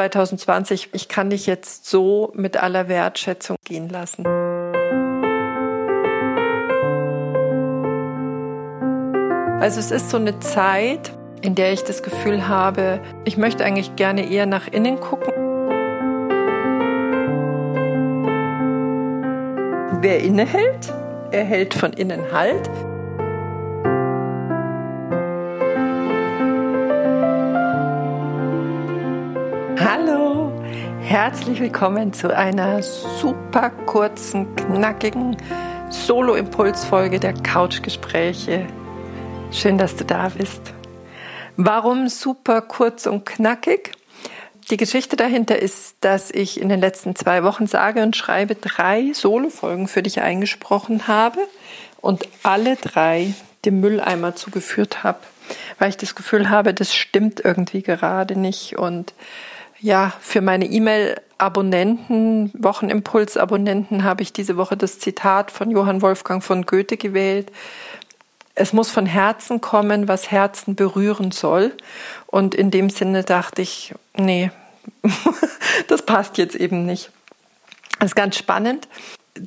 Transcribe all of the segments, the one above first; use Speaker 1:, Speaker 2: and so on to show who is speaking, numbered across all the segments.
Speaker 1: 2020, ich kann dich jetzt so mit aller Wertschätzung gehen lassen. Also es ist so eine Zeit, in der ich das Gefühl habe, ich möchte eigentlich gerne eher nach innen gucken. Wer innehält, erhält von innen Halt. Herzlich willkommen zu einer super kurzen, knackigen Solo-Impulsfolge der Couchgespräche. Schön, dass du da bist. Warum super kurz und knackig? Die Geschichte dahinter ist, dass ich in den letzten zwei Wochen sage und schreibe drei Solo-Folgen für dich eingesprochen habe und alle drei dem Mülleimer zugeführt habe, weil ich das Gefühl habe, das stimmt irgendwie gerade nicht. Und ja, für meine E-Mail-Abonnenten, Wochenimpuls-Abonnenten habe ich diese Woche das Zitat von Johann Wolfgang von Goethe gewählt. Es muss von Herzen kommen, was Herzen berühren soll. Und in dem Sinne dachte ich, nee, das passt jetzt eben nicht. Das ist ganz spannend.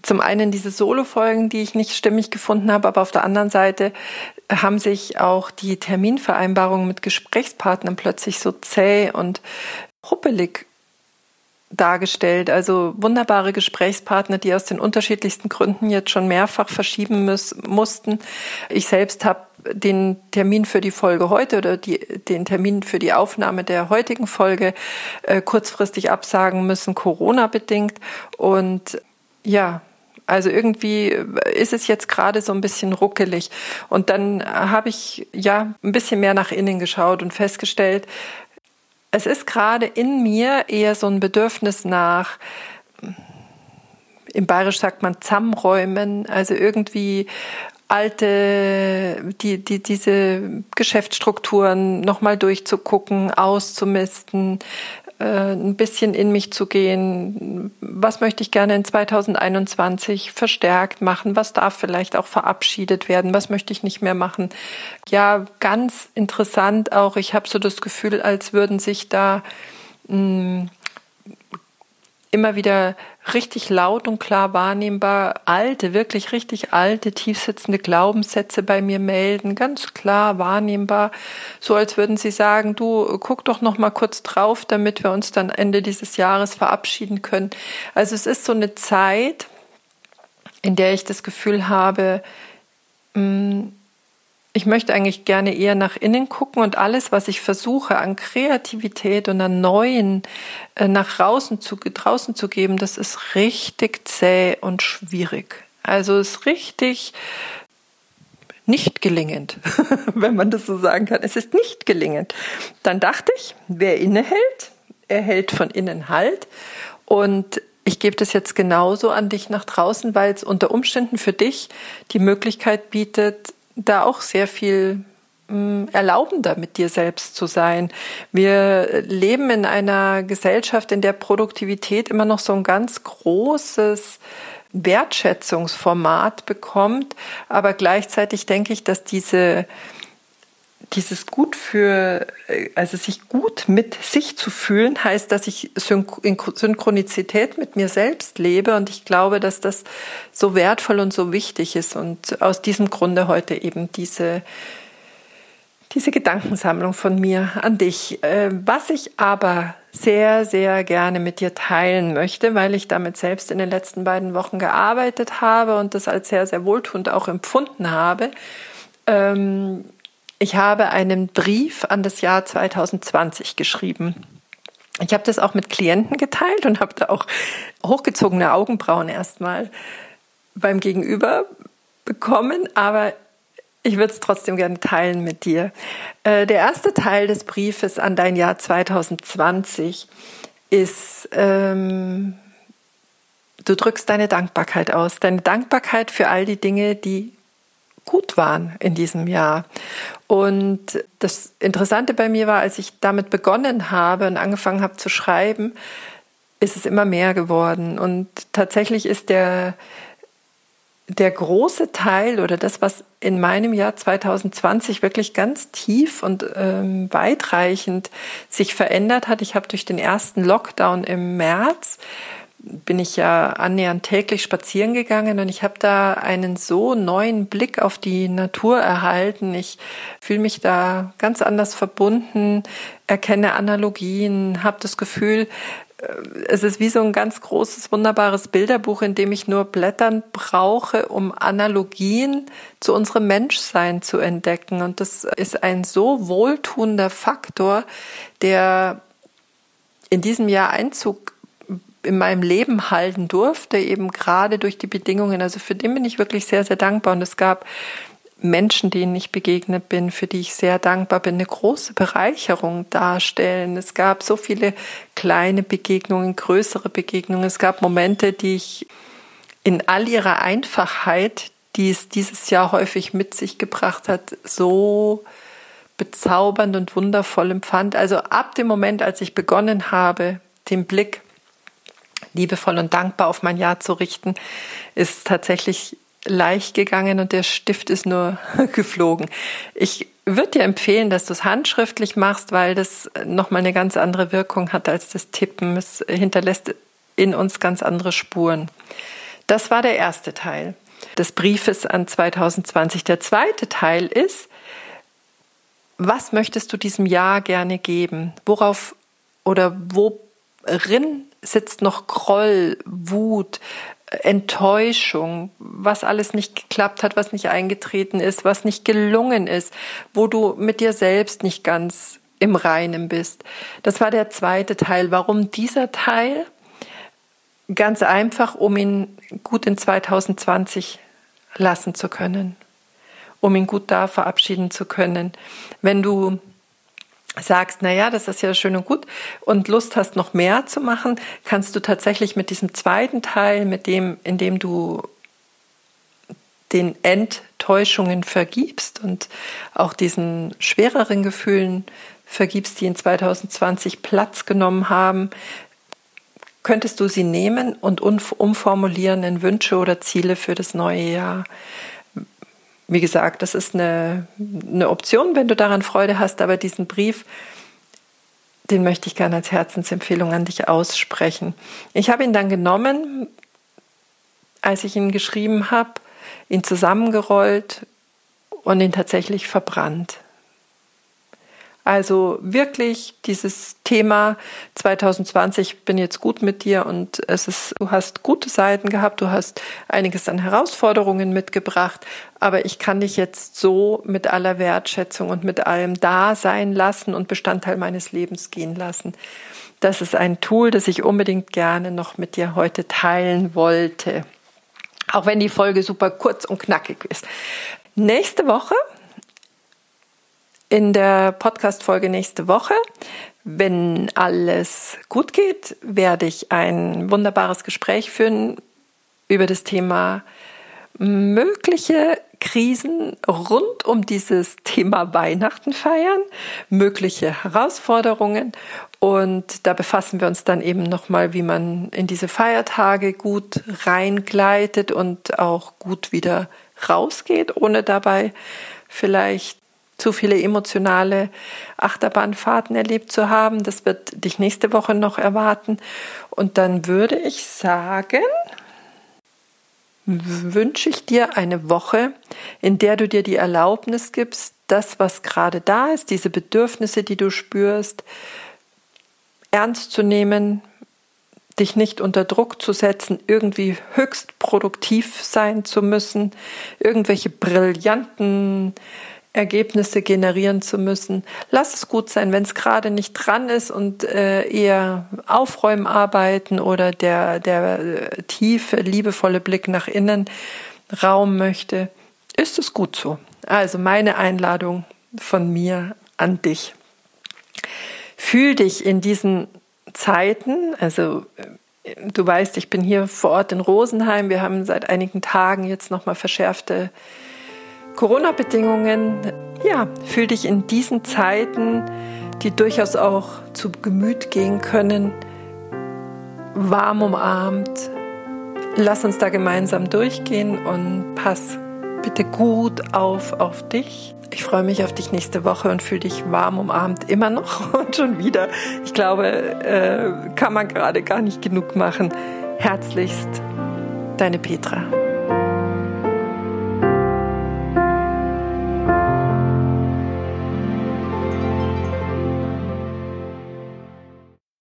Speaker 1: Zum einen diese Solo-Folgen, die ich nicht stimmig gefunden habe, aber auf der anderen Seite haben sich auch die Terminvereinbarungen mit Gesprächspartnern plötzlich so zäh und ruppelig dargestellt. Also wunderbare Gesprächspartner, die aus den unterschiedlichsten Gründen jetzt schon mehrfach verschieben müssen, mussten. Ich selbst habe den Termin für die Folge heute oder die, den Termin für die Aufnahme der heutigen Folge äh, kurzfristig absagen müssen, Corona bedingt. Und ja, also irgendwie ist es jetzt gerade so ein bisschen ruckelig. Und dann habe ich ja ein bisschen mehr nach innen geschaut und festgestellt, es ist gerade in mir eher so ein Bedürfnis nach, im Bayerisch sagt man Zammräumen, also irgendwie alte, die, die, diese Geschäftsstrukturen nochmal durchzugucken, auszumisten, ein bisschen in mich zu gehen. Was möchte ich gerne in 2021 verstärkt machen? Was darf vielleicht auch verabschiedet werden? Was möchte ich nicht mehr machen? Ja, ganz interessant auch. Ich habe so das Gefühl, als würden sich da mh, hm, immer wieder richtig laut und klar wahrnehmbar alte, wirklich richtig alte, tiefsitzende Glaubenssätze bei mir melden, ganz klar wahrnehmbar, so als würden sie sagen, du guck doch noch mal kurz drauf, damit wir uns dann Ende dieses Jahres verabschieden können. Also es ist so eine Zeit, in der ich das Gefühl habe, mh, mm, ich möchte eigentlich gerne eher nach innen gucken und alles, was ich versuche an Kreativität und an Neuen äh, nach draußen zu, draußen zu geben, das ist richtig zäh und schwierig. Also ist richtig nicht gelingend, wenn man das so sagen kann. Es ist nicht gelingend. Dann dachte ich, wer innehält, erhält von innen Halt. Und ich gebe das jetzt genauso an dich nach draußen, weil es unter Umständen für dich die Möglichkeit bietet, da auch sehr viel mm, erlaubender mit dir selbst zu sein. Wir leben in einer Gesellschaft, in der Produktivität immer noch so ein ganz großes Wertschätzungsformat bekommt, aber gleichzeitig denke ich, dass diese dieses gut für, äh, also sich gut mit sich zu fühlen, heißt, dass ich in Synchronizität mit mir selbst lebe. Und ich glaube, dass das so wertvoll und so wichtig ist. Und aus diesem Grunde heute eben diese, diese Gedankensammlung von mir an dich. Äh, was ich aber sehr, sehr gerne mit dir teilen möchte, weil ich damit selbst in den letzten beiden Wochen gearbeitet habe und das als sehr, sehr wohltuend auch empfunden habe, ähm, ich habe einen Brief an das Jahr 2020 geschrieben. Ich habe das auch mit Klienten geteilt und habe da auch hochgezogene Augenbrauen erstmal beim Gegenüber bekommen, aber ich würde es trotzdem gerne teilen mit dir. Äh, der erste Teil des Briefes an dein Jahr 2020 ist, ähm, du drückst deine Dankbarkeit aus, deine Dankbarkeit für all die Dinge, die gut waren in diesem Jahr. Und das Interessante bei mir war, als ich damit begonnen habe und angefangen habe zu schreiben, ist es immer mehr geworden. Und tatsächlich ist der, der große Teil oder das, was in meinem Jahr 2020 wirklich ganz tief und ähm, weitreichend sich verändert hat. Ich habe durch den ersten Lockdown im März bin ich ja annähernd täglich spazieren gegangen und ich habe da einen so neuen Blick auf die Natur erhalten. Ich fühle mich da ganz anders verbunden, erkenne Analogien, habe das Gefühl, es ist wie so ein ganz großes, wunderbares Bilderbuch, in dem ich nur Blättern brauche, um Analogien zu unserem Menschsein zu entdecken. Und das ist ein so wohltuender Faktor, der in diesem Jahr Einzug in meinem Leben halten durfte, eben gerade durch die Bedingungen. Also für den bin ich wirklich sehr, sehr dankbar. Und es gab Menschen, denen ich begegnet bin, für die ich sehr dankbar bin, eine große Bereicherung darstellen. Es gab so viele kleine Begegnungen, größere Begegnungen. Es gab Momente, die ich in all ihrer Einfachheit, die es dieses Jahr häufig mit sich gebracht hat, so bezaubernd und wundervoll empfand. Also ab dem Moment, als ich begonnen habe, den Blick liebevoll und dankbar auf mein Jahr zu richten, ist tatsächlich leicht gegangen und der Stift ist nur geflogen. Ich würde dir empfehlen, dass du es handschriftlich machst, weil das nochmal eine ganz andere Wirkung hat als das Tippen. Es hinterlässt in uns ganz andere Spuren. Das war der erste Teil des Briefes an 2020. Der zweite Teil ist, was möchtest du diesem Jahr gerne geben? Worauf oder worin sitzt noch Groll, Wut, Enttäuschung, was alles nicht geklappt hat, was nicht eingetreten ist, was nicht gelungen ist, wo du mit dir selbst nicht ganz im Reinen bist. Das war der zweite Teil. Warum dieser Teil? Ganz einfach, um ihn gut in 2020 lassen zu können, um ihn gut da verabschieden zu können. Wenn du sagst, na ja, das ist ja schön und gut und Lust hast, noch mehr zu machen, kannst du tatsächlich mit diesem zweiten Teil, mit dem, in dem du den Enttäuschungen vergibst und auch diesen schwereren Gefühlen vergibst, die in 2020 Platz genommen haben, könntest du sie nehmen und umformulieren in Wünsche oder Ziele für das neue Jahr wie gesagt, das ist eine, eine Option, wenn du daran Freude hast, aber diesen Brief, den möchte ich gerne als Herzensempfehlung an dich aussprechen. Ich habe ihn dann genommen, als ich ihn geschrieben habe, ihn zusammengerollt und ihn tatsächlich verbrannt. Also wirklich dieses Thema 2020, bin jetzt gut mit dir und es ist, du hast gute Seiten gehabt, du hast einiges an Herausforderungen mitgebracht, aber ich kann dich jetzt so mit aller Wertschätzung und mit allem da sein lassen und Bestandteil meines Lebens gehen lassen. Das ist ein Tool, das ich unbedingt gerne noch mit dir heute teilen wollte. Auch wenn die Folge super kurz und knackig ist. Nächste Woche in der Podcast-Folge nächste Woche. Wenn alles gut geht, werde ich ein wunderbares Gespräch führen über das Thema mögliche Krisen rund um dieses Thema Weihnachten feiern, mögliche Herausforderungen und da befassen wir uns dann eben nochmal, wie man in diese Feiertage gut reingleitet und auch gut wieder rausgeht, ohne dabei vielleicht zu viele emotionale Achterbahnfahrten erlebt zu haben. Das wird dich nächste Woche noch erwarten. Und dann würde ich sagen, wünsche ich dir eine Woche, in der du dir die Erlaubnis gibst, das, was gerade da ist, diese Bedürfnisse, die du spürst, ernst zu nehmen, dich nicht unter Druck zu setzen, irgendwie höchst produktiv sein zu müssen, irgendwelche brillanten Ergebnisse generieren zu müssen. Lass es gut sein, wenn es gerade nicht dran ist und äh, eher Aufräumarbeiten oder der, der äh, tiefe, liebevolle Blick nach innen Raum möchte, ist es gut so. Also meine Einladung von mir an dich. Fühl dich in diesen Zeiten, also äh, du weißt, ich bin hier vor Ort in Rosenheim. Wir haben seit einigen Tagen jetzt nochmal verschärfte Corona-Bedingungen, ja, fühl dich in diesen Zeiten, die durchaus auch zu Gemüt gehen können, warm umarmt, Lass uns da gemeinsam durchgehen und pass bitte gut auf auf dich. Ich freue mich auf dich nächste Woche und fühle dich warm umarmt immer noch und schon wieder. Ich glaube, äh, kann man gerade gar nicht genug machen. Herzlichst, deine Petra.